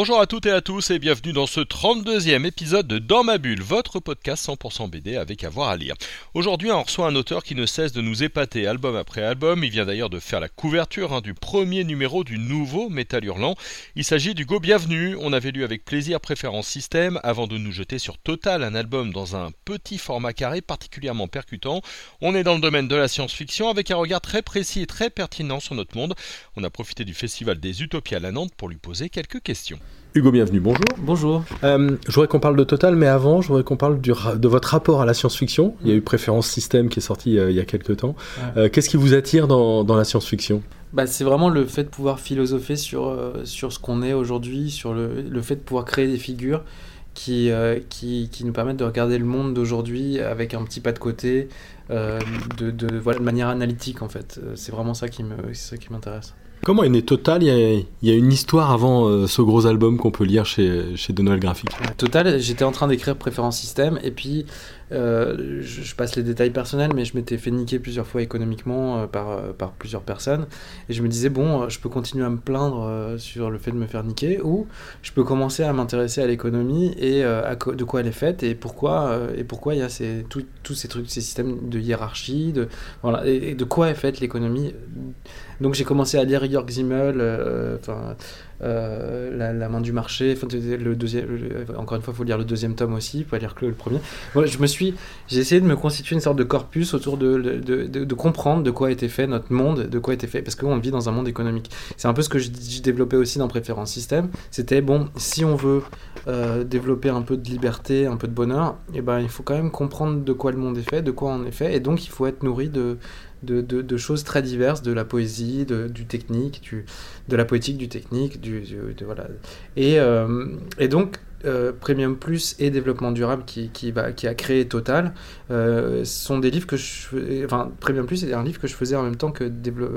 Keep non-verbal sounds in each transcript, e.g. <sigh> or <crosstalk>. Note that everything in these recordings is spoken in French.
Bonjour à toutes et à tous et bienvenue dans ce 32e épisode de Dans ma bulle, votre podcast 100% BD avec avoir à lire. Aujourd'hui, on reçoit un auteur qui ne cesse de nous épater album après album. Il vient d'ailleurs de faire la couverture hein, du premier numéro du nouveau Métal Hurlant. Il s'agit d'Hugo Bienvenu. On avait lu avec plaisir Préférence Système avant de nous jeter sur Total, un album dans un petit format carré particulièrement percutant. On est dans le domaine de la science-fiction avec un regard très précis et très pertinent sur notre monde. On a profité du Festival des Utopies à la Nantes pour lui poser quelques questions. Hugo, bienvenue, bonjour. Bonjour. Euh, je voudrais qu'on parle de Total, mais avant, je voudrais qu'on parle du de votre rapport à la science-fiction. Il y a eu Préférence Système qui est sorti euh, il y a quelques temps. Ouais. Euh, Qu'est-ce qui vous attire dans, dans la science-fiction? Bah, c'est vraiment le fait de pouvoir philosopher sur, euh, sur ce qu'on est aujourd'hui, sur le, le fait de pouvoir créer des figures qui, euh, qui, qui nous permettent de regarder le monde d'aujourd'hui avec un petit pas de côté, euh, de, de, voilà, de manière analytique en fait. C'est vraiment ça qui me- c'est ça qui m'intéresse. Comment est né Total? Il y, a, une histoire avant euh, ce gros album qu'on peut lire chez, chez Graphique. Ouais, Total, j'étais en train d'écrire Préférence Système et puis euh, je, passe les détails personnels, mais je m'étais fait niquer plusieurs fois économiquement euh, par, euh, par plusieurs personnes et je me disais, bon, je peux continuer à me plaindre sur le fait de me faire niquer ou je peux commencer à m'intéresser à l'économie et à de quoi elle est faite et pourquoi et il y a ces, tous ces trucs, ces systèmes de hiérarchie, de, voilà, et, de quoi est faite l'économie. Donc j'ai commencé à lire Jörg Simmel, enfin, euh, la, main du marché, le deuxième, encore une fois, il faut lire le deuxième tome aussi, pas lire que le premier. Je me suis, j'ai essayé de me constituer une sorte de corpus autour de, de, comprendre de quoi était fait notre monde, de quoi était fait, parce qu'on vit dans un monde économique. C'est un peu ce que je développais aussi dans Préférence Système. C'était bon, si on veut euh, développer un peu de liberté, un peu de bonheur, et ben il faut quand même comprendre de quoi le monde est fait, de quoi on est fait, et donc il faut être nourri de de, choses très diverses, de la poésie, du technique, de la poétique, du technique, du, voilà. Et, euh, donc, euh, Premium Plus et Développement Durable qui, qui, qui a créé Total euh, sont des livres que je enfin Premium Plus est un livre que je faisais en même temps que,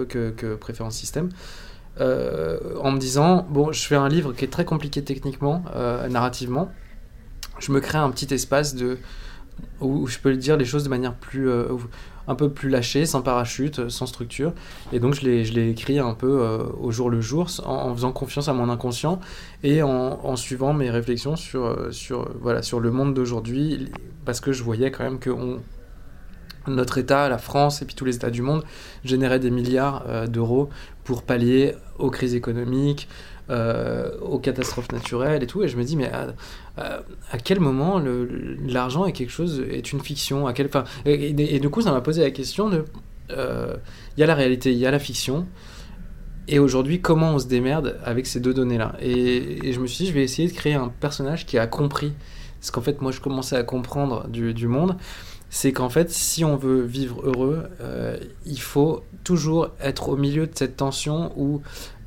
que, que Préférence Système en me disant bon je fais un livre qui est très compliqué techniquement narrativement je me crée un petit espace de où je peux dire les choses de manière plus euh, un peu plus lâchée, sans parachute, euh, sans structure. Et donc je l'ai, écrit un peu euh, au jour le jour, en, faisant confiance à mon inconscient et en, suivant mes réflexions sur, sur, voilà, sur le monde d'aujourd'hui, parce que je voyais quand même que notre État, la France et puis tous les États du monde généraient des milliards d'euros pour pallier aux crises économiques, euh, aux catastrophes naturelles et tout. Et je me dis, mais à, quel moment l'argent est quelque chose, est une fiction? À quel, enfin, et, du coup, ça m'a posé la question de. euh, Il y a la réalité, il y a la fiction. Et aujourd'hui, comment on se démerde avec ces deux données-là? Et, et je me suis dit, je vais essayer de créer un personnage qui a compris ce qu'en fait, moi, je commençais à comprendre du, du monde. C'est qu'en fait, si on veut vivre heureux, euh, il faut toujours être au milieu de cette tension où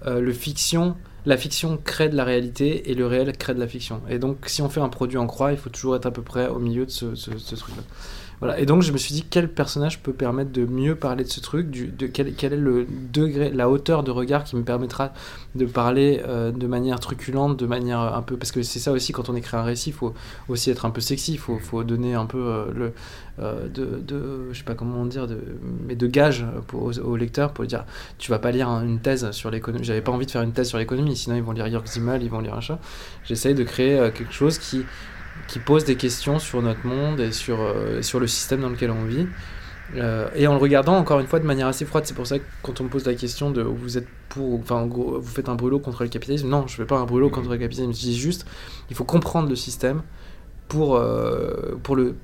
euh, le fiction, la fiction crée de la réalité et le réel crée de la fiction. Et donc, si on fait un produit en croix, il faut toujours être à peu près au milieu de ce, truc-là. Et donc, je me suis dit, quel personnage peut permettre de mieux parler de ce truc de quel, est le degré, la hauteur de regard qui me permettra de parler euh, de manière truculente, de manière un peu. Parce que c'est ça aussi, quand on écrit un récit, il faut aussi être un peu sexy, il faut, donner un peu euh, le. euh, de. Je sais pas comment dire, mais de gage pour, aux, aux lecteurs pour dire tu vas pas lire un- une thèse sur l'économie. J'avais pas envie de faire une thèse sur l'économie, sinon ils vont lire Simmel, ils vont lire un chat. J'essaye de créer euh, quelque chose qui, qui pose des questions sur notre monde et sur, euh, sur le système dans lequel on vit. Euh, et en le regardant encore une fois de manière assez froide, c'est pour ça que quand on me pose la question de vous êtes pour, enfin en gros, vous faites un brûlot contre le capitalisme, non, je fais pas un brûlot contre le capitalisme, je dis juste, il faut comprendre le système pour, euh, pour le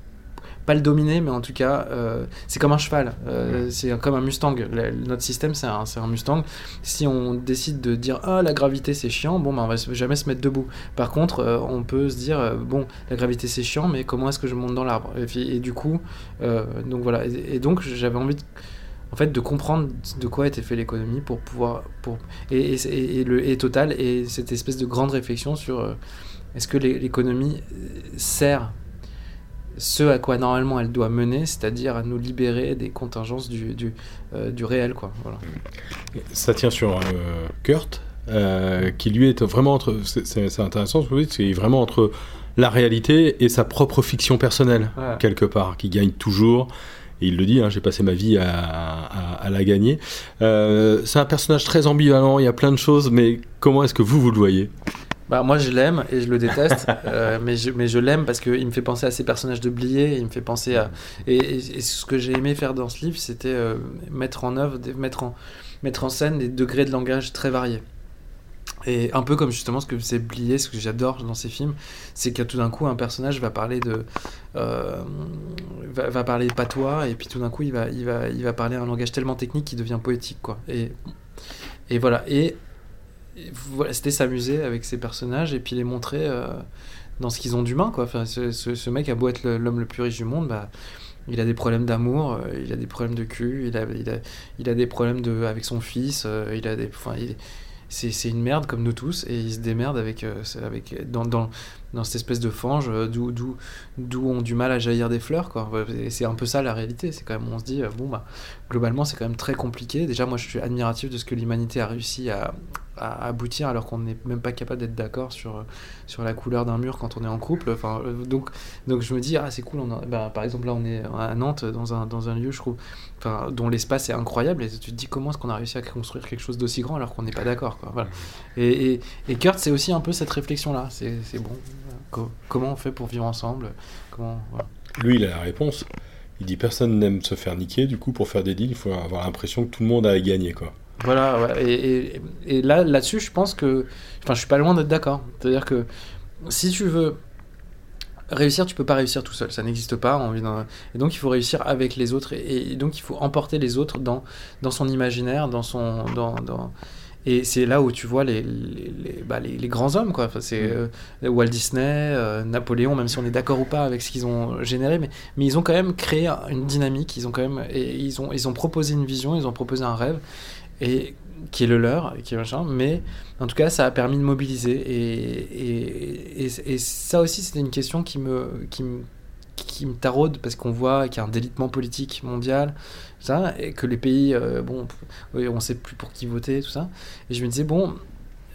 pas le dominer, mais en tout cas, euh, c'est comme un cheval, euh, c'est comme un Mustang. Le- notre système, c'est un, Mustang. Si on décide de dire ah la gravité c'est chiant, bon ben on va jamais se mettre debout. Par contre, euh, on peut se dire bon la gravité c'est chiant, mais comment est-ce que je monte dans l'arbre? Et, puis- et du coup, donc voilà. Et, et donc j'avais envie de, en fait de comprendre de quoi était fait l'économie pour pouvoir pour et, et, le et total et cette espèce de grande réflexion sur euh, est-ce que l'é- l'économie sert ce à quoi normalement elle doit mener, c'est-à-dire à nous libérer des contingences du, du, euh, du réel. Quoi. Voilà. Ça tient sur euh, Kurt. euh, qui lui est vraiment entre. C'est intéressant ce que vous dites, c'est vraiment entre la réalité et sa propre fiction personnelle, Ouais. quelque part, qui gagne toujours. Et il le dit, hein, j'ai passé ma vie à, à- à la gagner. C'est un personnage très ambivalent, il y a plein de choses, mais comment est-ce que vous, vous le voyez? Bah, moi, je l'aime et je le déteste, <laughs> euh, mais je, mais je l'aime parce qu'il me fait penser à ces personnages de Blier, il me fait penser à. Et, ce que j'ai aimé faire dans ce livre, c'était euh, mettre en œuvre, mettre en, mettre en scène des degrés de langage très variés. Et un peu comme justement ce que c'est Blier, ce que j'adore dans ces films, c'est que tout d'un coup, un personnage va parler de. euh, va, va parler patois, et puis tout d'un coup, il va, il, va, il va parler un langage tellement technique qu'il devient poétique, quoi. Et, et voilà. Et voilà, c'était s'amuser avec ces personnages et puis les montrer euh, dans ce qu'ils ont d'humain quoi. Enfin, ce, ce- mec a beau être l'homme le plus riche du monde, bah, il a des problèmes d'amour, euh, il a des problèmes de cul, il a, il a, il a des problèmes de, avec son fils, euh, il a des, enfin, c'est, une merde comme nous tous et il se démerde avec, avec dans, dans, dans cette espèce de fange d'où, d'où, ont du mal à jaillir des fleurs quoi. C'est un peu ça la réalité. C'est quand on se dit bon bah globalement c'est quand même très compliqué. Déjà moi je suis admiratif de ce que l'humanité a réussi à, aboutir alors qu'on n'est même pas capable d'être d'accord sur, sur la couleur d'un mur quand on est en couple. Enfin, euh, donc, donc je me dis, ah c'est cool, on bah, par exemple là on est à Nantes dans un, dans un lieu je trouve, dont l'espace est incroyable et tu te dis comment est-ce qu'on a réussi à construire quelque chose d'aussi grand alors qu'on n'est pas d'accord. Et, Kurt c'est aussi un peu cette réflexion là, c'est bon, co- comment on fait pour vivre ensemble? Comment. Lui, il a la réponse. Il dit personne n'aime se faire niquer, du coup, pour faire des deals, il faut avoir l'impression que tout le monde a gagné, quoi. Voilà, et, là, là-dessus, je pense que. Enfin, je suis pas loin d'être d'accord. C'est-à-dire que si tu veux réussir, tu peux pas réussir tout seul. Ça n'existe pas. on vit Et donc, il faut réussir avec les autres. Et, donc, il faut emporter les autres dans, son imaginaire, dans son. Et c'est là où tu vois les, les, les, bah, les, grands hommes, quoi. Enfin, c'est euh, Walt Disney, euh, Napoléon, même si on est d'accord ou pas avec ce qu'ils ont généré, mais, mais ils ont quand même créé une dynamique, ils ont quand même. Et ils, ont, ils ont proposé une vision, ils ont proposé un rêve et qui est le leur, qui est machin, mais en tout cas, ça a permis de mobiliser. Et, et, et, et ça aussi, c'était une question qui me, qui me, qui me taraude parce qu'on voit qu'il y a un délitement politique mondial, ça, et que les pays, euh, bon, on sait plus pour qui voter, tout ça. Et je me disais, bon,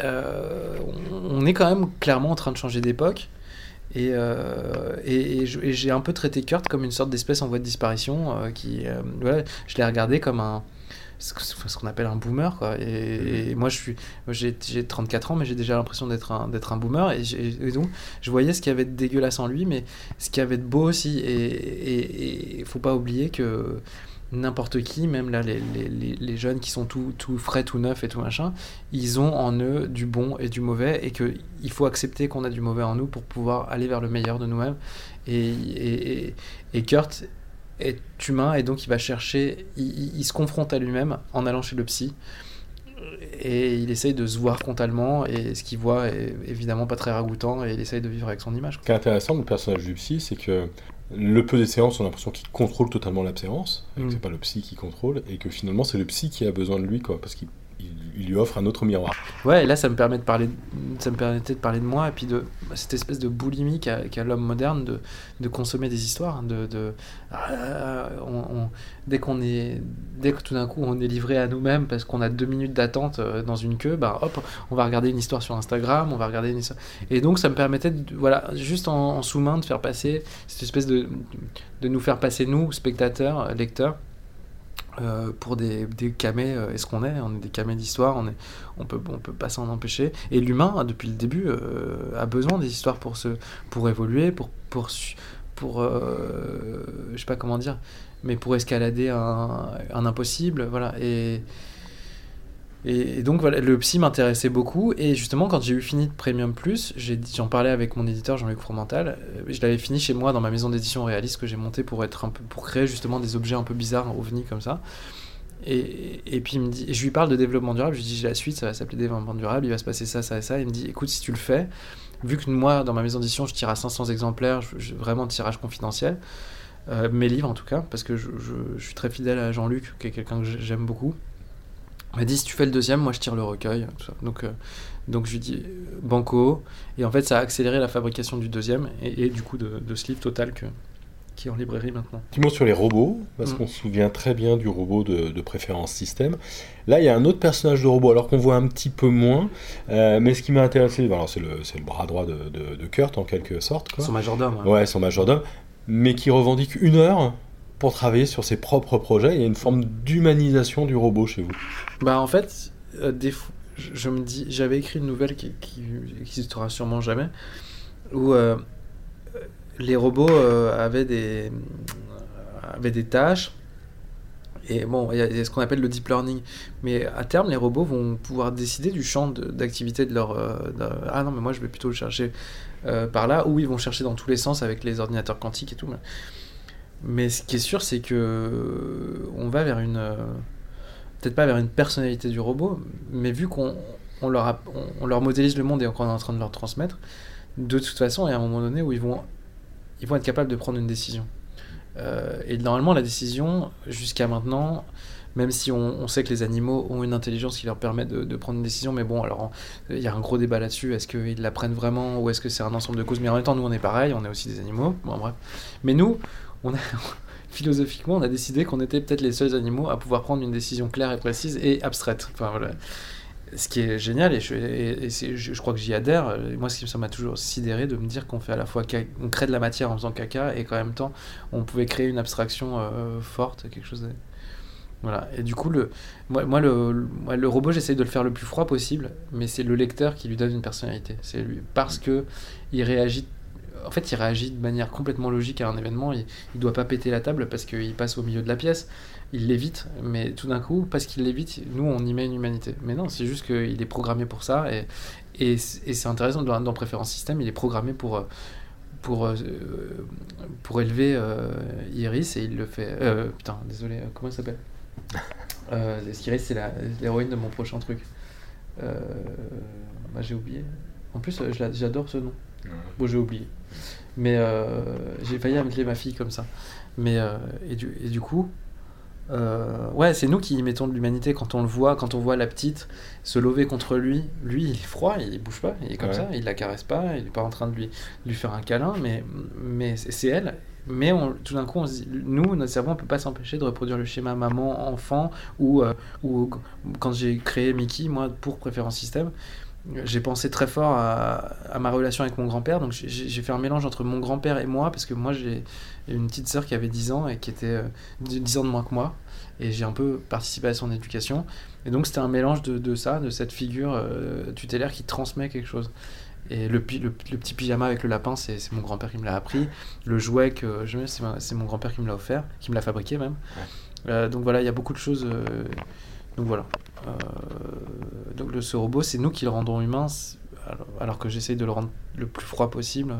euh, on, est quand même clairement en train de changer d'époque. Et, euh, et, et j'ai un peu traité Kurt comme une sorte d'espèce en voie de disparition euh, qui, voilà, je l'ai regardé comme un ce qu'on appelle un boomer quoi. Et, et moi je suis moi, j'ai j'ai 34 ans mais j'ai déjà l'impression d'être un d'être un boomer. Et, donc je voyais ce qu'il y avait de dégueulasse en lui mais ce qu'il y avait de beau aussi. Et il faut pas oublier que n'importe qui, même là les, les, les, jeunes qui sont tout, tout frais, tout neufs et tout machin, ils ont en eux du bon et du mauvais et que il faut accepter qu'on a du mauvais en nous pour pouvoir aller vers le meilleur de nous-mêmes. Et, et, et Kurt est humain et donc il va chercher, il, se confronte à lui-même en allant chez le psy et il essaye de se voir frontalement et ce qu'il voit est évidemment pas très ragoûtant et il essaye de vivre avec son image. Ce qui est intéressant, le personnage du psy, c'est que le peu des séances, on a l'impression qu'il contrôle totalement la séance, et que Mm. c'est pas le psy qui contrôle, et que finalement c'est le psy qui a besoin de lui, quoi, parce qu'il il- lui offre un autre miroir. Ouais, et là, ça me permet de parler, ça me permettait de parler de moi et puis de cette espèce de boulimie qu'a l'homme moderne de, consommer des histoires. De ah, on- on- dès qu'on est, dès que tout d'un coup on est livré à nous-mêmes parce qu'on a deux minutes d'attente euh, dans une queue, bah hop, on va regarder une histoire sur Instagram, on va regarder une histoire. Et donc, ça me permettait, voilà, juste en, en sous-main, de faire passer cette espèce de, de nous faire passer nous, spectateurs, lecteurs. Euh, pour des, camés, euh, est-ce qu'on est? On est des camés d'histoire, on peut, pas s'en empêcher. Et l'humain, depuis le début, euh, a besoin des histoires pour évoluer, pour, pour, pour, je sais pas comment dire, mais pour escalader un, un impossible, voilà. Et, et, donc voilà, le psy m'intéressait beaucoup. Et justement, quand j'ai eu fini de Premium Plus, j'en parlais avec mon éditeur Jean-Luc Fromental. euh, Je l'avais fini chez moi dans ma maison d'édition réaliste que j'ai montée pour être un peu, pour créer justement des objets un peu bizarres, ovnis comme ça. Et, et puis il me dit, je lui parle de développement durable, je lui dis j'ai la suite, ça va s'appeler développement durable, il va se passer ça, ça et ça. Il me dit écoute, si tu le fais, vu que moi dans ma maison d'édition je tire à 500 exemplaires, je, je- vraiment tirage confidentiel, euh, mes livres en tout cas, parce que je, je- suis très fidèle à Jean-Luc, qui est quelqu'un que j'ai- j'aime beaucoup. Il m'a dit si tu fais le deuxième, moi je tire le recueil. tout ça. Donc, euh, donc je lui dis euh, banco. Et en fait, ça a accéléré la fabrication du deuxième et, et du coup de, de ce livre total que, qui est en librairie maintenant. Petit mot sur les robots, parce Mm. qu'on se souvient très bien du robot de, de préférence système. Là, il y a un autre personnage de robot, alors qu'on voit un petit peu moins. Euh, mais ce qui m'a intéressé, alors c'est le, le bras droit de Kurt, en quelque sorte. Quoi. Son majordome. hein. Ouais, son majordome, mais qui revendique une heure pour travailler sur ses propres projets. Il y a une forme d'humanisation du robot chez vous. Bah en fait, euh, je, me dis, j'avais écrit une nouvelle qui, qui sûrement jamais, où euh, les robots euh, avaient des avaient des tâches. Et bon, il y a- ce qu'on appelle le deep learning. Mais à terme, les robots vont pouvoir décider du champ d'activité de, leur. ah non, mais moi je vais plutôt le chercher par là, ou ils vont chercher dans tous les sens avec les ordinateurs quantiques et tout. Mais ce qui est sûr, c'est que on va vers une. euh, peut-être pas vers une personnalité du robot, mais vu qu'on on leur, on, leur modélise le monde et qu'on est en train de leur transmettre, de toute façon, il y a un moment donné où ils vont, ils vont être capables de prendre une décision. Euh, et normalement, la décision, jusqu'à maintenant, même si on, on sait que les animaux ont une intelligence qui leur permet de, de prendre une décision, mais bon, alors il y a un gros débat là-dessus, est-ce qu'ils la prennent vraiment ou est-ce que c'est un ensemble de causes Mais en même temps, nous, on est pareil, on est aussi des animaux, bon, bref. Mais nous, <laughs> philosophiquement, on a décidé qu'on était peut-être les seuls animaux à pouvoir prendre une décision claire et précise et abstraite. Ce qui est génial, et je, crois que j'y adhère, moi, ce ça m'a toujours sidéré de me dire qu'on fait à la fois, on crée de la matière en faisant caca, et qu'en même temps, on pouvait créer une abstraction euh, forte, quelque chose. Voilà. Et du coup, le, moi, le, le robot, j'essaye de le faire le plus froid possible, mais c'est le lecteur qui lui donne une personnalité. C'est lui, parce que il réagit. En fait, il réagit de manière complètement logique à un événement. Il, il doit pas péter la table parce qu'il passe au milieu de la pièce. Il l'évite, mais tout d'un coup, parce qu'il l'évite, nous, on y met une humanité. Mais non, c'est juste qu'il est programmé pour ça. Et, et, et c'est intéressant, dans, dans Préférence Système, il est programmé pour, euh, pour, euh, pour élever euh, Iris et il le fait. Euh, putain, désolé, comment il s'appelle? <laughs> Euh, Iris, c'est l'héroïne de mon prochain truc? Bah, j'ai oublié. En plus, j'adore ce nom. Bon, j'ai oublié. Mais euh, j'ai failli appeler ma fille comme ça. Mais, euh, et, du, et du coup, euh, ouais, c'est nous qui y mettons de l'humanité quand on le voit, quand on voit la petite se lever contre lui. Lui, il est froid, il bouge pas, il est comme Ouais. ça, il la caresse pas, il est pas en train de lui, de lui faire un câlin, mais, mais c'est c'est elle. Mais on- tout d'un coup, on se dit, nous, notre cerveau, on peut pas s'empêcher de reproduire le schéma maman-enfant ou, euh, ou quand j'ai créé Mickey, moi, pour préférence système, j'ai pensé très fort à, à ma relation avec mon grand-père. Donc j'ai- fait un mélange entre mon grand-père et moi, parce que moi j'ai une petite sœur qui avait 10 ans et qui était euh, 10 ans de moins que moi. Et j'ai un peu participé à son éducation. Et donc c'était un mélange de, de ça, de cette figure euh, tutélaire qui transmet quelque chose. Et le, pi- le, le petit pyjama avec le lapin, c'est mon grand-père qui me l'a appris. Le jouet que je mets, c'est mon grand-père qui me l'a offert, qui me l'a fabriqué même. Euh, donc voilà, il y a beaucoup de choses. Donc voilà. Euh, donc ce robot, c'est nous qui le rendons humain, alors, que j'essaye de le rendre le plus froid possible, euh,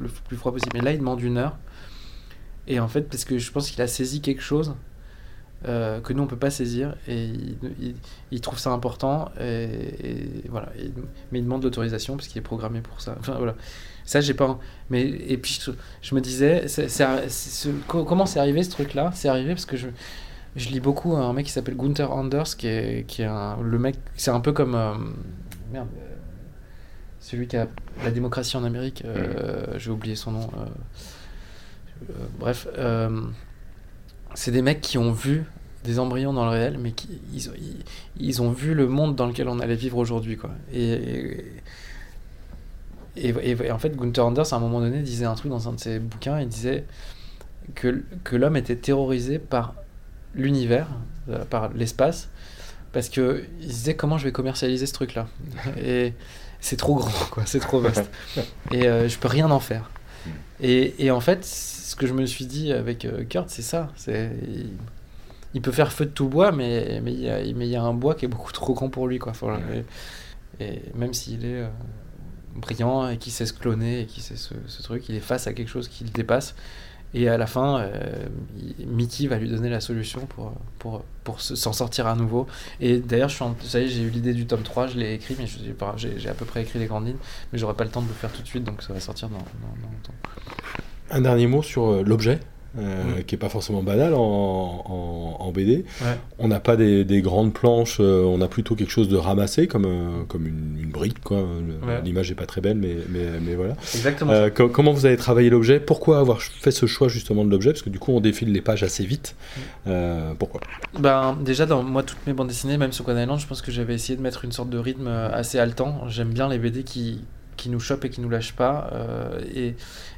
le plus, froid possible. Et là, il demande une heure. Et en fait, parce que je pense qu'il a saisi quelque chose euh, que nous on peut pas saisir, et il, trouve ça important. Et, voilà. Mais il demande l'autorisation parce qu'il est programmé pour ça. Enfin voilà. Ça, j'ai pas. Mais et puis je, me disais, comment c'est arrivé ce truc-là? C'est arrivé parce que je je lis beaucoup un mec qui s'appelle Gunther Anders, qui est, qui est un, le mec, c'est un peu comme euh, merde, euh, celui qui a la démocratie en Amérique. euh, J'ai oublié son nom. bref, c'est des mecs qui ont vu des embryons dans le réel, mais qui ils, ont- ils, ils ont vu le monde dans lequel on allait vivre aujourd'hui, quoi. Et, et, et- et en fait, Gunther Anders, à un moment donné, disait un truc dans un de ses bouquins. Il disait que, que l'homme était terrorisé par l'univers, euh, par l'espace, parce que se disait comment je vais commercialiser ce truc-là? Et c'est trop grand, quoi, c'est trop vaste. <laughs> Et euh, je peux rien en faire. Et, et en fait, ce que je me suis dit avec euh, Kurt, c'est ça. C'est il, il peut faire feu de tout bois, mais mais il y a, mais il y a un bois qui est beaucoup trop grand pour lui, quoi. Et, et même s'il est euh, brillant et qui sait se cloner et qui sait ce, ce truc, il est face à quelque chose qui le dépasse. Et à la fin, euh, Mickey va lui donner la solution pour, pour, pour se- s'en sortir à nouveau. Et d'ailleurs, j'ai eu l'idée du tome 3, je l'ai écrit, mais j'ai à peu près écrit les grandes lignes, mais j'aurai pas le temps de le faire tout de suite, donc ça va sortir dans, dans, dans longtemps. Un dernier mot sur euh, l'objet? Euh, qui est pas forcément banal en, en, en BD. Ouais. On n'a pas des, des grandes planches, euh, on a plutôt quelque chose de ramassé, comme, euh, comme une, une brique. quoi. Ouais. L'image est pas très belle, mais, mais, mais voilà. Exactement. Euh, co- comment vous avez travaillé l'objet? Pourquoi avoir fait ce choix justement de l'objet? Parce que du coup, on défile les pages assez vite. Euh, pourquoi? Ben, déjà, dans moi, toutes mes bandes dessinées, même sur Quan Island, je pense que j'avais essayé de mettre une sorte de rythme assez haletant. J'aime bien les BD qui, qui nous chopent et qui nous lâchent pas. euh,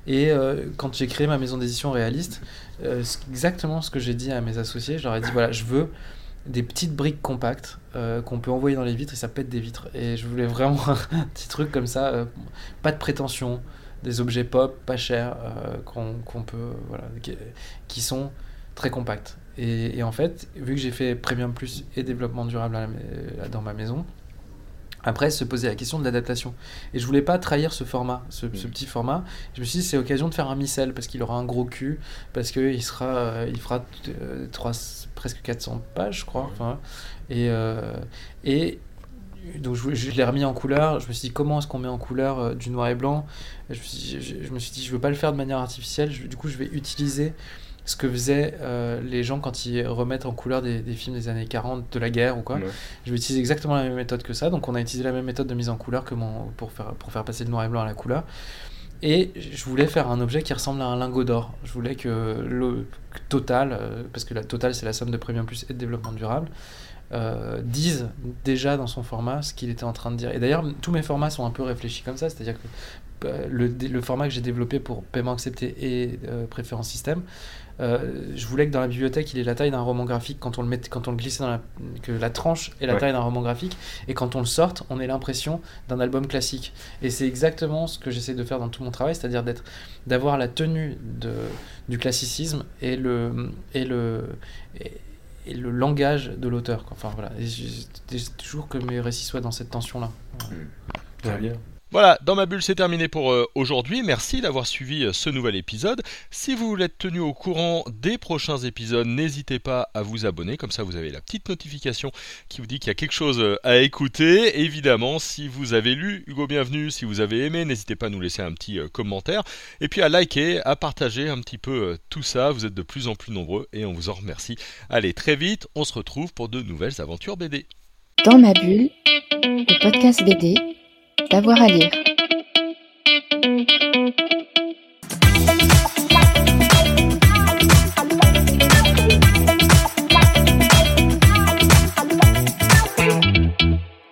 et euh, quand j'ai créé ma maison d'édition réaliste, euh, c'est exactement ce que j'ai dit à mes associés. Je leur ai dit voilà, je veux des petites briques compactes qu'on peut envoyer dans les vitres et ça pète des vitres. Et je voulais vraiment <laughs> un petit truc comme ça, pas de prétention, des objets pop, pas chers, qu'on peut, voilà, qui, sont très compacts. Et, et en fait, vu que j'ai fait Premium Plus et développement durable dans ma maison, après se poser la question de l'adaptation. Et je voulais pas trahir ce format, ce, ce petit format. Je me suis dit c'est occasion de faire un micelle parce qu'il aura un gros cul, parce que il sera, euh, il fera euh, trois, presque 400 pages, je crois. Enfin, et euh, et donc je, je l'ai remis en couleur. Je me suis dit comment est-ce qu'on met en couleur euh, du noir et blanc? Je, me suis, dit- je, je me suis dit je veux pas le faire de manière artificielle. Je- du coup je vais utiliser ce que faisaient euh, les gens quand ils remettent en couleur des, des films des années 40 de la guerre ou quoi. Ouais. Je vais utiliser exactement la même méthode que ça. Donc on a utilisé la même méthode de mise en couleur que mon, pour, faire, pour faire passer le noir et blanc à la couleur. Et je voulais faire un objet qui ressemble à un lingot d'or. Je voulais que le total, euh, parce que la total c'est la somme de Premium Plus et de développement durable, euh, dise déjà dans son format ce qu'il était en train de dire. Et d'ailleurs, tous mes formats sont un peu réfléchis comme ça, c'est-à-dire que euh, le, format que j'ai développé pour paiement accepté et euh, préférence système, euh, je voulais que dans la bibliothèque il ait la taille d'un roman graphique quand on le met, quand on le glissait dans la, que la tranche ait la Ouais. taille d'un roman graphique. Et quand on le sorte on ait l'impression d'un album classique. Et c'est exactement ce que j'essaie de faire dans tout mon travail c'est-à-dire d'être d'avoir la tenue de, du classicisme et le et le et, et le langage de l'auteur enfin voilà. Et j'ai j'ai toujours que mes récits soient dans cette tension là Très bien. Voilà, dans ma bulle, c'est terminé pour euh, aujourd'hui. Merci d'avoir suivi euh, ce nouvel épisode. Si vous voulez être tenu au courant des prochains épisodes, n'hésitez pas à vous abonner. Comme ça, vous avez la petite notification qui vous dit qu'il y a quelque chose euh, à écouter. Évidemment, si vous avez lu Hugo Bienvenu, si vous avez aimé, n'hésitez pas à nous laisser un petit commentaire. Et puis à liker, à partager un petit peu tout ça. Vous êtes de plus en plus nombreux et on vous en remercie. Allez, très vite, on se retrouve pour de nouvelles aventures BD. Dans ma bulle, le podcast BD, D'avoir à lire.